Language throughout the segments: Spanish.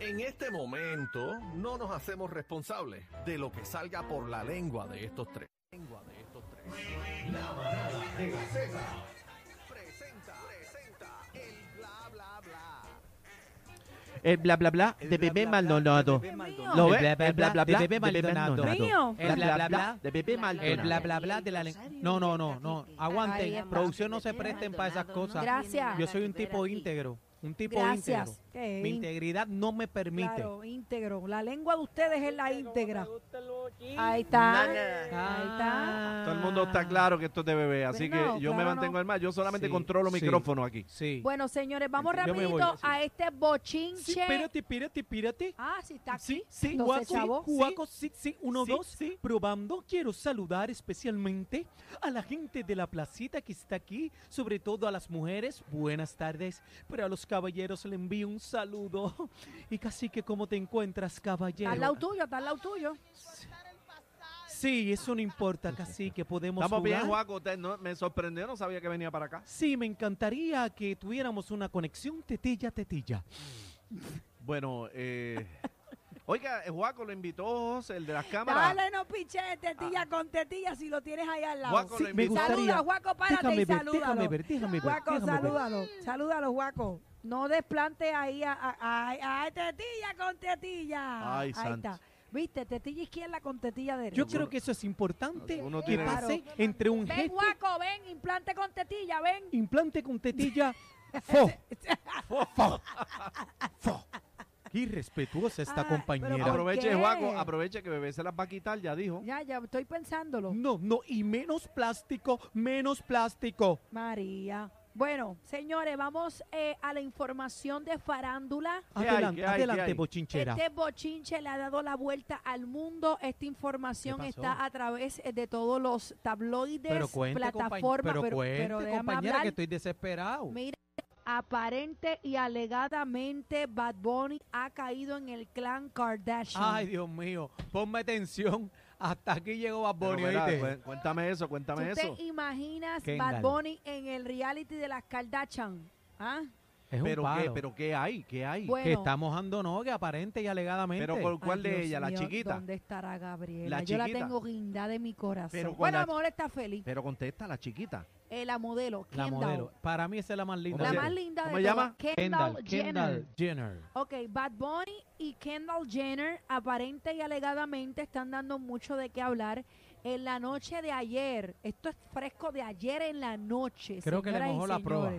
En este momento no nos hacemos responsables de lo que salga por la lengua de estos tres. Lengua de estos tres. La manada de la Z presenta, presenta el bla bla bla. El bla bla bla El de bebé Maldonado. ¿Lo El ves? bla, El bla bla bla de Bebé Maldonado. Mío. El bla bla bla de bebé El Maldonado. bla bla bla de la lengua. No, no, no, no. Aguanten. Producción no se presten para esas cosas. Gracias. Yo soy un tipo íntegro. Un tipo Gracias. íntegro. Mi integridad no me permite. Claro, íntegro. La lengua de ustedes es la íntegra. Ahí está. Ahí está. Todo el mundo está claro que esto es de bebé, así Bueno, que yo me mantengo no. al mar. Yo solamente Sí, controlo sí. micrófono aquí. Sí. Bueno, señores, vamos Yo voy, rapidito sí. a este bochinche. Sí, espérate, espérate, espérate. Ah, sí, está aquí. Sí, sí, Entonces, guaco, guaco, sí, sí, uno, Sí, dos, sí. probando. Quiero saludar especialmente a la gente de la placita que está aquí, sobre todo a las mujeres, buenas tardes, pero a los caballeros le envío un saludo. Y casi que cómo te encuentras, Está al lado caballero. tuyo, está al lado tuyo. Sí, eso no importa, casi que podemos Estamos bien. Juaco. Usted no- me sorprendió, no sabía que venía para acá. Sí, me encantaría que tuviéramos una conexión tetilla-tetilla. Bueno, eh, oiga, eh, Juaco lo invitó el de las cámaras. Dale, no piche tetilla con tetilla si lo tienes ahí al lado. Juaco Sí, lo me invitó. gustaría. Saluda, Juaco, párate Déjame y ver, salúdalo. déjame ver, déjame ver. Juaco, déjame ver. salúdalo. Salúdalo, Juaco. No desplante ahí a, a, a- a tetilla con tetilla. Ay, ahí está. ¿Viste? Tetilla izquierda con tetilla derecha. Yo creo que eso es importante Uno que tiene- pase entre un Ven, Juaco, ven, implante con tetilla, ven. implante con tetilla, fo, fo, fo. Qué irrespetuosa esta Ay, pero compañera. ¿por Aproveche, qué? Juaco, aproveche que bebé se las va a quitar, ya dijo. Ya, ya, estoy pensándolo. No, no, y menos plástico, menos plástico. María. Bueno, señores, vamos eh, a la información de farándula. Adelante, ¿Qué hay? ¿Qué adelante, hay? bochinchera. Este bochinche le ha dado la vuelta al mundo. Esta información está a través eh, de todos los tabloides, Pero cuente, plataformas. pero, cuente, déjame compañera, hablar. que estoy desesperado. Mira, aparente y alegadamente Bad Bunny ha caído en el clan Kardashian. Ay, Dios mío, ponme atención. Hasta aquí llegó Bad Bunny, mira, ¿oíste? cu- cuéntame eso, ¿Tú cuéntame eso. te imaginas Kendall. Bad Bunny en el reality de las Kardashian? ¿Ah? Es un Pero qué, palo. pero qué hay, qué hay. Bueno, que está mojando no, que aparente y alegadamente. Pero por Ay, cuál de Dios ella, la mío, chiquita. ¿Dónde estará Gabriela? La Yo la chiquita. tengo guindada de mi corazón. Pero con bueno, la a lo mejor está feliz. Pero contesta la chiquita. Eh, la modelo, la Kendall. modelo. Para mí esa es la más linda. La ¿Cómo de más linda cómo de se llama? Kendall, Kendall, Jenner. Kendall Jenner. Ok, Bad Bunny y Kendall Jenner aparente y alegadamente están dando mucho de qué hablar en la noche de ayer. Esto es fresco de ayer en la noche. Creo que le mojó la prueba.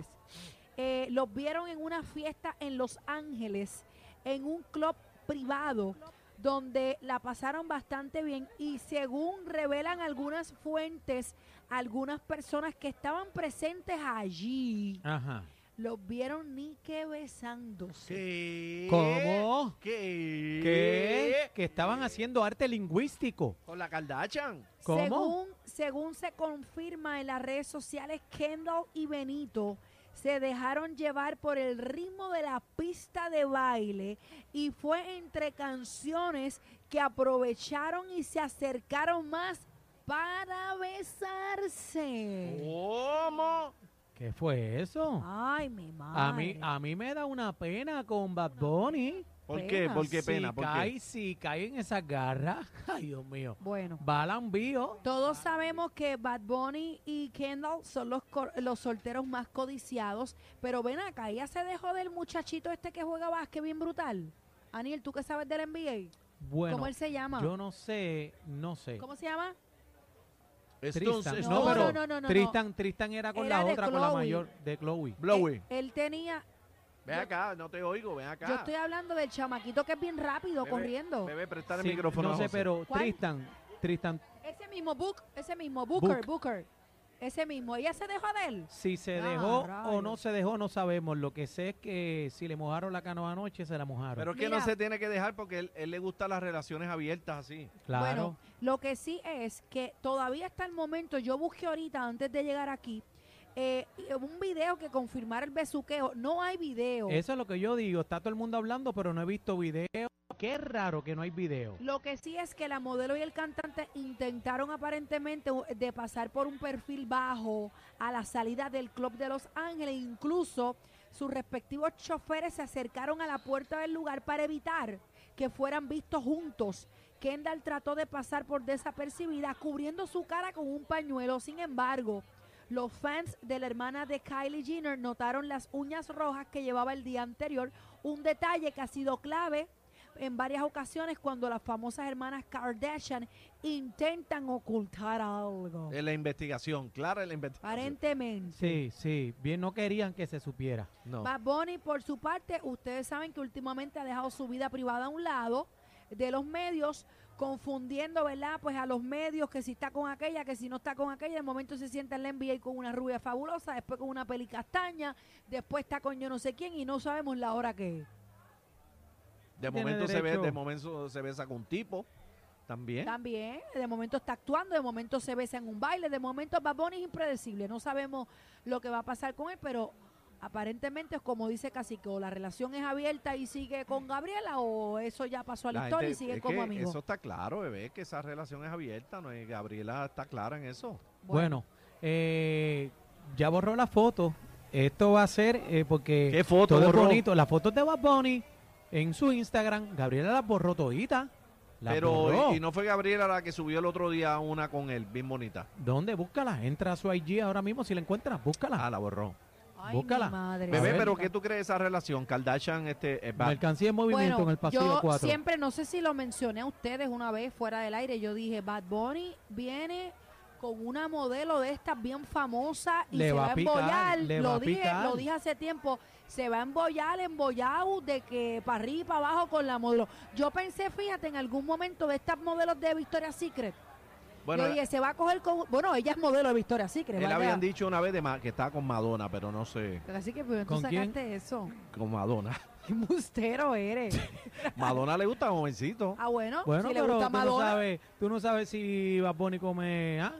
Eh, los vieron en una fiesta en Los Ángeles, en un club privado, donde la pasaron bastante bien y según revelan algunas fuentes, algunas personas que estaban presentes allí, Ajá. los vieron ni que besándose. ¿Qué? ¿Cómo? ¿Qué? ¿Qué? Que estaban haciendo arte lingüístico. Con la Kardashian. ¿Cómo? Según, según se confirma en las redes sociales, Kendall y Benito se dejaron llevar por el ritmo de la pista de baile y fue entre canciones que aprovecharon y se acercaron más para besarse. ¿Cómo? ¿Qué fue eso? Ay, mi madre. A mí, a mí me da una pena con Bad Bunny. ¿Por qué? ¿Por qué pena? Si ¿Por cae, qué? si cae en esas garras. Ay, Dios mío. Bueno. Va al envío. Todos sabemos que Bad Bunny y Kendall son los, cor- los solteros más codiciados, pero ven acá, ella se dejó del muchachito este que juega básquet bien brutal. Aniel, ¿tú qué sabes del NBA? Bueno, ¿Cómo él se llama? yo no sé, no sé. ¿Cómo se llama? Entonces, no, No, pero no, no, no, no. Tristan, Tristan era con Era la otra, con la mayor, de Chloe. Blowy. Él, él tenía, Ven acá, no te oigo, ven acá. yo estoy hablando del chamaquito que es bien rápido, Bebé, corriendo. Bebé, prestar el Sí, micrófono no sé, José. pero ¿Cuál? Tristan, Tristan, Ese mismo Book, ese mismo Booker, Book. Booker. Ese mismo, ella se dejó de él. si se Ah, dejó o no se dejó, no sabemos. Lo que sé es que si le mojaron la canoa anoche, se la mojaron. Pero es que Mira. no se tiene que dejar porque él, él le gustan las relaciones abiertas así. claro. Bueno, lo que sí es que todavía hasta el momento, yo busqué ahorita antes de llegar aquí, eh, un video que confirmara el besuqueo. No hay video. Eso es lo que yo digo. Está todo el mundo hablando, pero no he visto video. Qué raro que no hay video. Lo que sí es que la modelo y el cantante intentaron aparentemente de pasar por un perfil bajo a la salida del Club de Los Ángeles. Incluso sus respectivos choferes se acercaron a la puerta del lugar para evitar que fueran vistos juntos. Kendall trató de pasar por desapercibida cubriendo su cara con un pañuelo. Sin embargo, los fans de la hermana de Kylie Jenner notaron las uñas rojas que llevaba el día anterior, un detalle que ha sido clave en varias ocasiones cuando las famosas hermanas Kardashian intentan ocultar algo. En la investigación, clara en la investigación. Aparentemente. Sí, sí, bien no querían que se supiera. No. Bad Bunny, por su parte, ustedes saben que últimamente ha dejado su vida privada a un lado de los medios, confundiendo, ¿verdad? Pues a los medios que si está con aquella, que si no está con aquella, de momento se sienta en la NBA con una rubia fabulosa, después con una peli castaña, después está con yo no sé quién y no sabemos la hora que es. De momento se ve, de momento se besa con un tipo también. También, de momento está actuando, de momento se besa en un baile, de momento Bad Bunny es impredecible, no sabemos lo que va a pasar con él, pero aparentemente es como dice Cacique, o la relación es abierta y sigue con Gabriela, o eso ya pasó a la, La historia y sigue es como amigo. Eso está claro, bebé, que esa relación es abierta, no es Gabriela está clara en eso. Bueno, eh, ya borró la foto. Esto va a ser eh, porque ¿Qué foto todo es borró? bonito. Las fotos de Bad Bunny en su Instagram, Gabriela las borró todita. Pero borró. y, y no fue Gabriela la que subió el otro día una con él, bien bonita. ¿Dónde? Búscala. Entra a su IG ahora mismo si la encuentras. Búscala. Ah, la borró. Ay, búscala. mi madre. Bebé, pero ¿qué tú crees de esa relación? Kardashian, este, eh, va- Mercancía en movimiento Bueno, en el pasillo yo 4. siempre, no sé si lo mencioné a ustedes una vez fuera del aire, yo dije, Bad Bunny viene con una modelo de estas bien famosa y Le se va va, a a picar, embollar, le va lo a dije, picar. lo dije hace tiempo, se va a embollar, embollado de que para arriba y para abajo con la modelo. Yo pensé, fíjate, en algún momento de estas modelos de Victoria's Secret, bueno, yo dije, se va a coger con, bueno, ella es modelo de Victoria's Secret, él ¿verdad? habían dicho una vez de ma- que estaba con Madonna, pero no sé, Así que, pero tú ¿Con quién? sacaste eso. con Madonna. Qué embustero eres. Madonna le gusta jovencito. Ah, bueno, Bueno, si le pero gusta tú no, Madonna. sabes, tú no sabes si Bad Bunny come ¿ah?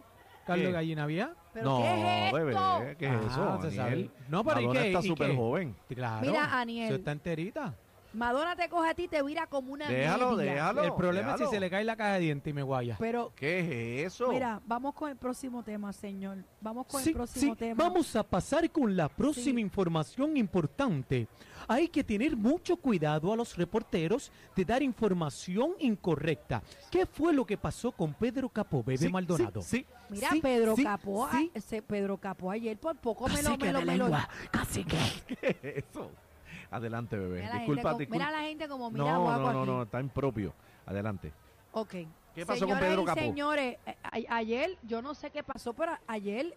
caldo ¿Qué? de gallina vía. ¿Pero no, qué es esto? bebé, ¿qué es Ah, eso? No, pero ¿y Madonna qué? está ¿Y súper joven. Claro. Mira, Aniel. Eso está enterita. Madonna te coge a ti y te vira como una Déjalo, media. déjalo. el problema es si se le cae la caja de dientes y me guaya. Pero, ¿Qué es eso? mira, vamos con el próximo tema, señor. Vamos con Sí, el próximo sí, tema. Vamos a pasar con la próxima Sí. información importante. Hay que tener mucho cuidado a los reporteros de dar información incorrecta. ¿Qué fue lo que pasó con Pedro Capó, Bebé Sí, Maldonado? Sí, Mira, sí, Pedro sí, Capó, a- sí. ese Pedro Capó ayer por poco me lo, me lo, de me lo- lengua, cacique. sí. ¿Qué es eso? Adelante, bebé. Mira la, disculpa, gente, como- disculpa. mira la gente como mira no, guapo no, no, aquí. no, está impropio. Adelante. Ok. ¿Qué pasó con Señoras Pedro y Capó? señores, eh, a- ayer, yo no sé qué pasó, pero ayer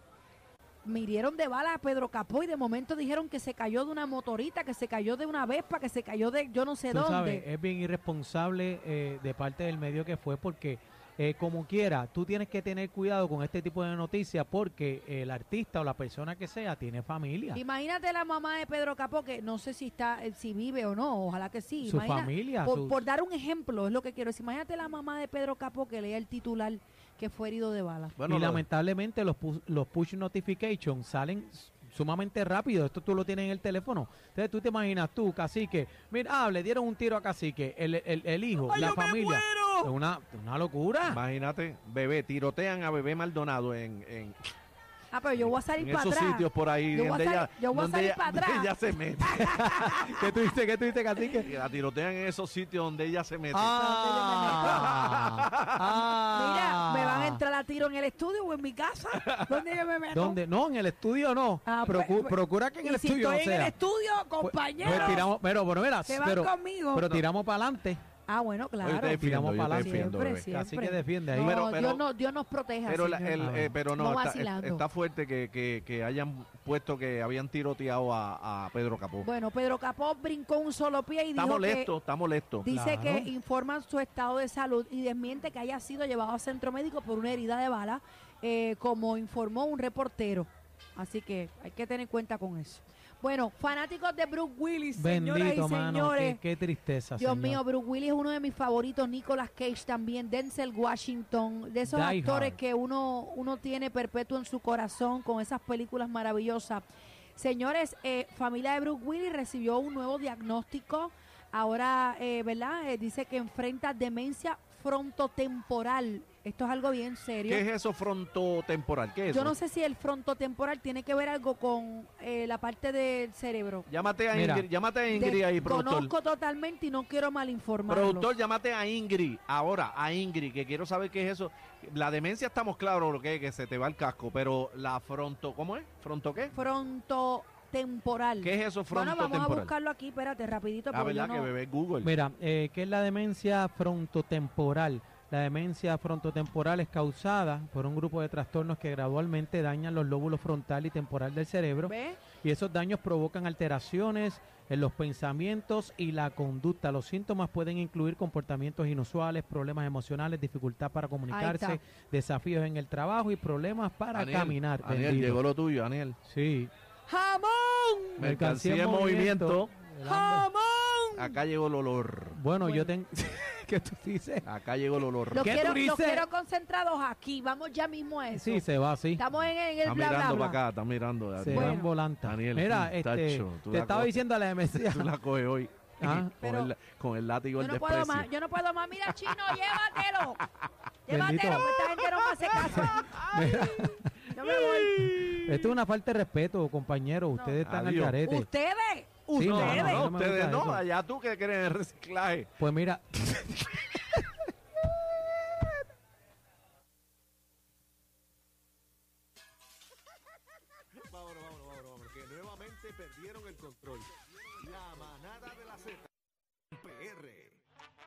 mirieron de bala a Pedro Capó y de momento dijeron que se cayó de una motorita, que se cayó de una Vespa, que se cayó de yo no sé Tú dónde. sabes, es bien irresponsable eh, de parte del medio que fue porque, eh, como quiera, tú tienes que tener cuidado con este tipo de noticias porque el artista o la persona que sea tiene familia. Imagínate la mamá de Pedro Capó, que no sé si está, eh, si vive o no, ojalá que sí. su Imagina- familia. por, su- por dar un ejemplo, es lo que quiero decir. Imagínate la mamá de Pedro Capó que lea el titular que fue herido de bala. Bueno, y lo- lamentablemente los, pu- los push notifications salen sumamente rápido. Esto tú lo tienes en el teléfono. Entonces tú te imaginas tú, cacique, mira, ah, le dieron un tiro a cacique, el, el, el hijo, ¡Ay, la yo me familia. muero! Es una, una locura. Imagínate, bebé, tirotean a bebé Maldonado en, en, Ah, pero yo voy a salir en para esos atrás. sitios por ahí Yo voy a donde, salir- ella, yo voy a donde, salir ella, para atrás. ella se mete. ¿Qué tú dices? ¿Qué tú dices, cacique? Que la tirotean en esos sitios donde ella se mete. Ah, Mira, me van a ah. entrar a tiro en el estudio o en mi casa. ¿Dónde yo me meto? ¿Dónde? No, en el estudio no. Ah, Procu- pues, pues, procura que en el si estudio estoy no en sea. el estudio, Pues- compañero. pues tiramos, pero, pero mira, se van pero, conmigo. pero tiramos para adelante. Ah, bueno, claro. te defiendo, tiramos yo para te adelante. defiendo, Siempre, bebé. siempre. Así que defiende ahí. No, Pero- pero- Dios, no, Dios nos proteja. Pero, la- señor. el, A eh, pero no, No está, fuerte que, que, que hayan puesto que habían tiroteado a, a Pedro Capó. Bueno, Pedro Capó brincó un solo pie y está dijo molesto, está molesto. que dice Claro. que informan su estado de salud y desmiente que haya sido llevado a centro médico por una herida de bala, eh, como informó un reportero. Así que hay que tener cuenta con eso. Bueno, fanáticos de Brooke Willis, señoras Bendito, y mano. señores. Qué, qué tristeza, Dios señor. mío, Bruce Willis es uno de mis favoritos, Nicolas Cage también, Denzel Washington, de esos Die actores Hard. que uno, uno tiene perpetuo en su corazón con esas películas maravillosas. Señores, eh, familia de Bruce Willis recibió un nuevo diagnóstico. Ahora, eh, ¿verdad? Eh, dice que enfrenta demencia frontotemporal. Esto es algo bien serio. ¿Qué es eso frontotemporal? ¿Qué es eso? Yo no sé si el frontotemporal tiene que ver algo con eh, la parte del cerebro. Llámate a Mira. Ingrid, llámate a Ingrid ahí, productor. Conozco totalmente y no quiero malinformarlo. Productor, llámate a Ingrid. Ahora, a Ingrid, que quiero saber qué es eso. La demencia estamos claros lo que es, que se te va el casco, pero la fronto, ¿cómo es? ¿Fronto qué? Frontotemporal. ¿Qué es eso Bueno, vamos a frontotemporal? buscarlo aquí, espérate, rapidito. Ah, porque yo ¿verdad? Que no- bebé Google. Mira, eh, ¿qué es la demencia frontotemporal? La demencia frontotemporal es causada por un grupo de trastornos que gradualmente dañan los lóbulos frontal y temporal del cerebro ¿Ve? y esos daños provocan alteraciones en los pensamientos y la conducta. Los síntomas pueden incluir comportamientos inusuales, problemas emocionales, dificultad para comunicarse, desafíos en el trabajo y problemas para Aniel, caminar. Aniel, Bendito. llegó lo tuyo, Aniel. Sí. ¡Jamón! Mercancía en movimiento. El. ¡Jamón! Acá llegó el olor. Bueno, Bueno. yo tengo... ¿Qué tú dices? Acá llegó el olor. Los ¿Qué quiero, tú los dices? quiero concentrados aquí. Vamos ya mismo a eso. Sí, se va así. Estamos en, en el Está bla, bla, mirando para acá, está mirando. Se Daniel. Bueno. van volanta. Daniel, Mira, este, tacho, te estaba diciendo la demencia. Tú la coges hoy. Ah. con, Pero- el, con el látigo Yo del no puedo desprecio. más, yo no puedo más. Mira, chino, llévatelo. Llévatelo, pues esta gente no me hace caso. Yo me voy. Esto es una falta de respeto, compañero. Ustedes están Adiós. al garete. Ustedes, Sí, No, ustedes. no, no, no me ustedes no. Allá tú que quieres el reciclaje. Pues mira, Vámonos, vámonos, vámonos, vámonos, que nuevamente perdieron el control.